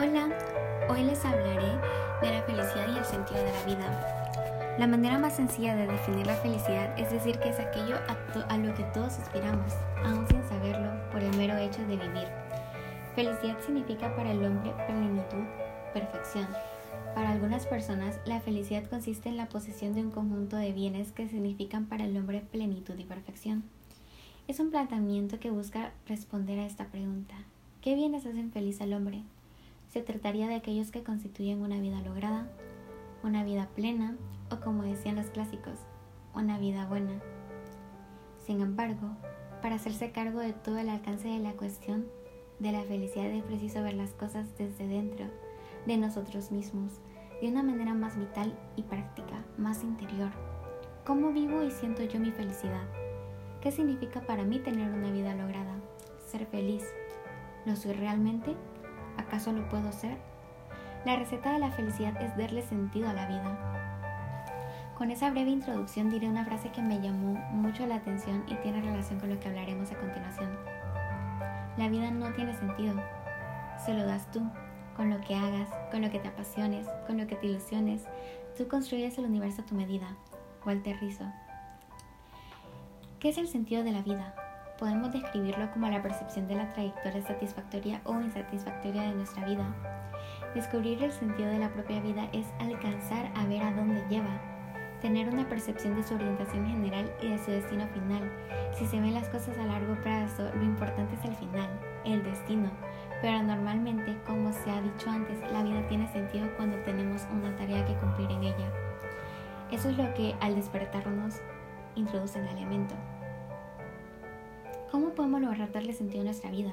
Hola, hoy les hablaré de la felicidad y el sentido de la vida. La manera más sencilla de definir la felicidad es decir que es aquello a, lo que todos aspiramos, aún sin saberlo, por el mero hecho de vivir. Felicidad significa para el hombre plenitud, perfección. Para algunas personas, la felicidad consiste en la posesión de un conjunto de bienes que significan para el hombre plenitud y perfección. Es un planteamiento que busca responder a esta pregunta. ¿Qué bienes hacen feliz al hombre? Se trataría de aquellos que constituyen una vida lograda, una vida plena o como decían los clásicos, una vida buena. Sin embargo, para hacerse cargo de todo el alcance de la cuestión de la felicidad es preciso ver las cosas desde dentro de nosotros mismos, de una manera más vital y práctica, más interior. ¿Cómo vivo y siento yo mi felicidad? ¿Qué significa para mí tener una vida lograda? Ser feliz. ¿Lo soy realmente? ¿Acaso lo puedo ser? La receta de la felicidad es darle sentido a la vida. Con esa breve introducción diré una frase que me llamó mucho la atención y tiene relación con lo que hablaremos a continuación. La vida no tiene sentido. Se lo das tú, con lo que hagas, con lo que te apasiones, con lo que te ilusiones. Tú construyes el universo a tu medida. Walter Rizzo. ¿Qué es el sentido de la vida? Podemos describirlo como la percepción de la trayectoria satisfactoria o insatisfactoria de nuestra vida. Descubrir el sentido de la propia vida es alcanzar a ver a dónde lleva, tener una percepción de su orientación general y de su destino final. Si se ven las cosas a largo plazo, lo importante es el final, el destino, pero normalmente, como se ha dicho antes, la vida tiene sentido cuando tenemos una tarea que cumplir en ella. Eso es lo que al despertarnos introduce en el elemento. ¿Cómo podemos lograr darle sentido a nuestra vida?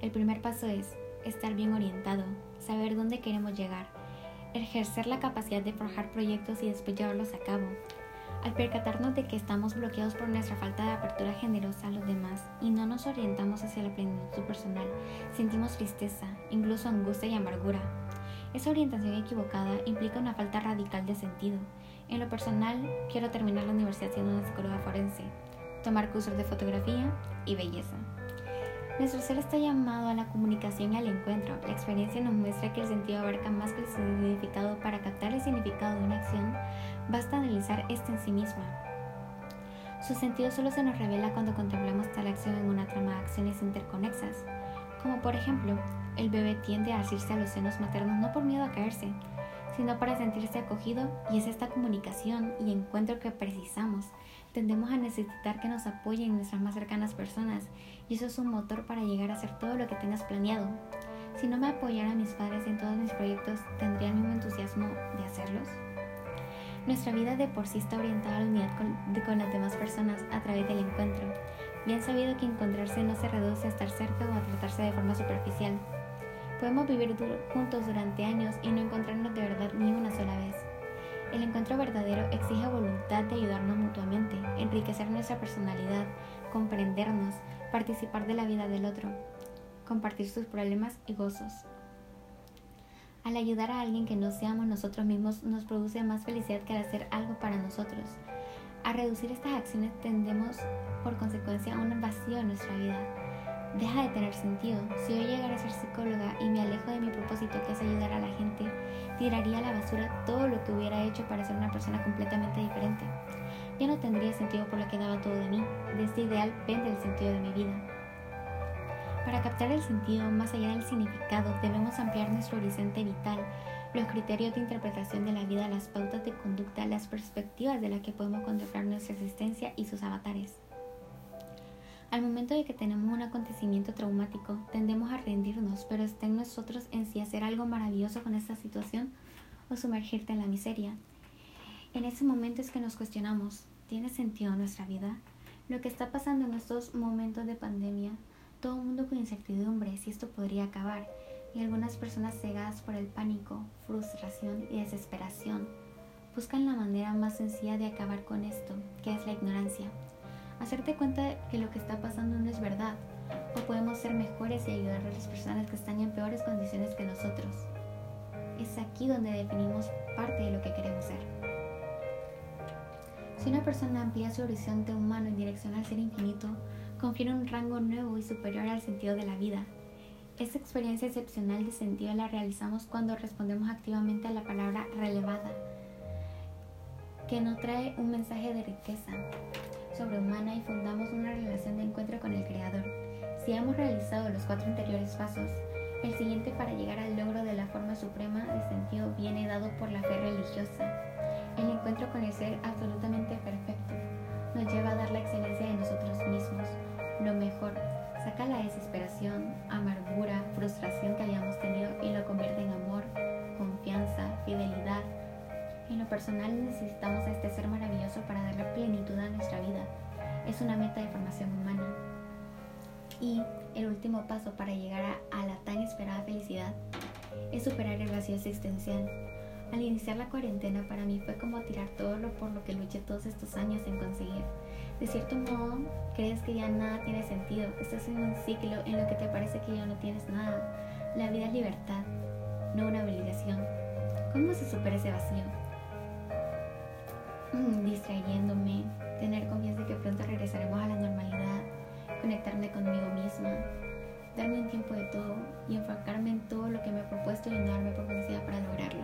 El primer paso es estar bien orientado, saber dónde queremos llegar, ejercer la capacidad de forjar proyectos y después a cabo. Al percatarnos de que estamos bloqueados por nuestra falta de apertura generosa a los demás y no nos orientamos hacia la plenitud personal, sentimos tristeza, incluso angustia y amargura. Esa orientación equivocada implica una falta radical de sentido. En lo personal, quiero terminar la universidad siendo una psicóloga forense tomar cursos de fotografía y belleza. Nuestro ser está llamado a la comunicación y al encuentro. La experiencia nos muestra que el sentido abarca más que el significado. Para captar el significado de una acción, basta analizar esta en sí misma. Su sentido solo se nos revela cuando contemplamos tal acción en una trama de acciones interconexas, como por ejemplo, el bebé tiende a asirse a los senos maternos no por miedo a caerse, sino para sentirse acogido y es esta comunicación y encuentro que precisamos. Tendemos a necesitar que nos apoyen nuestras más cercanas personas y eso es un motor para llegar a hacer todo lo que tengas planeado. Si no me apoyaran mis padres en todos mis proyectos, ¿tendría el mismo entusiasmo de hacerlos? Nuestra vida de por sí está orientada a la unidad con, con las demás personas a través del encuentro. Bien sabido que encontrarse no se reduce a estar cerca o a tratarse de forma superficial. Podemos vivir juntos durante años y no encontrarnos de verdad ni una sola vez. El encuentro verdadero exige voluntad de ayudarnos mutuamente, enriquecer nuestra personalidad, comprendernos, participar de la vida del otro, compartir sus problemas y gozos. Al ayudar a alguien que no seamos nosotros mismos nos produce más felicidad que al hacer algo para nosotros. A reducir estas acciones tendemos por consecuencia a un vacío en nuestra vida deja de tener sentido. Si hoy llegara a ser psicóloga y me alejo de mi propósito que es ayudar a la gente, tiraría a la basura todo lo que hubiera hecho para ser una persona completamente diferente. Ya no tendría sentido por lo que daba todo de mí. De este ideal pende el sentido de mi vida. Para captar el sentido más allá del significado, debemos ampliar nuestro horizonte vital, los criterios de interpretación de la vida, las pautas de conducta, las perspectivas de las que podemos contemplar nuestra existencia y sus avatares. Al momento de que tenemos un acontecimiento traumático, tendemos a rendirnos, pero está nosotros en sí hacer algo maravilloso con esta situación o sumergirte en la miseria. En ese momento es que nos cuestionamos, ¿tiene sentido nuestra vida? Lo que está pasando en estos momentos de pandemia, todo el mundo con incertidumbre si esto podría acabar, y algunas personas cegadas por el pánico, frustración y desesperación, buscan la manera más sencilla de acabar con esto, que es la ignorancia hacerte cuenta que lo que está pasando no es verdad, o podemos ser mejores y ayudar a las personas que están en peores condiciones que nosotros. Es aquí donde definimos parte de lo que queremos ser. Si una persona amplía su horizonte humano en dirección al ser infinito, confiere un rango nuevo y superior al sentido de la vida. Esta experiencia excepcional de sentido la realizamos cuando respondemos activamente a la palabra relevada, que nos trae un mensaje de riqueza sobrehumana y fundamos una relación de encuentro con el Creador. Si hemos realizado los cuatro anteriores pasos, el siguiente para llegar al logro de la forma suprema de sentido viene dado por la fe religiosa. El encuentro con el ser absolutamente perfecto nos lleva a dar la excelencia de nosotros mismos, lo mejor, saca la desesperación, amargura, frustración que hayamos tenido lo personal necesitamos a este ser maravilloso para darle plenitud a nuestra vida. Es una meta de formación humana. Y el último paso para llegar a, la tan esperada felicidad es superar el vacío existencial. Al iniciar la cuarentena para mí fue como tirar todo lo por lo que luché todos estos años en conseguir de cierto modo, crees que ya nada tiene sentido. Estás en un ciclo en lo que te parece que ya no tienes nada. La vida es libertad, no una obligación. ¿Cómo se supera ese vacío? distrayéndome, tener confianza de que pronto regresaremos a la normalidad, conectarme conmigo misma, darme un tiempo de todo y enfocarme en todo lo que me he propuesto y no darme por para lograrlo.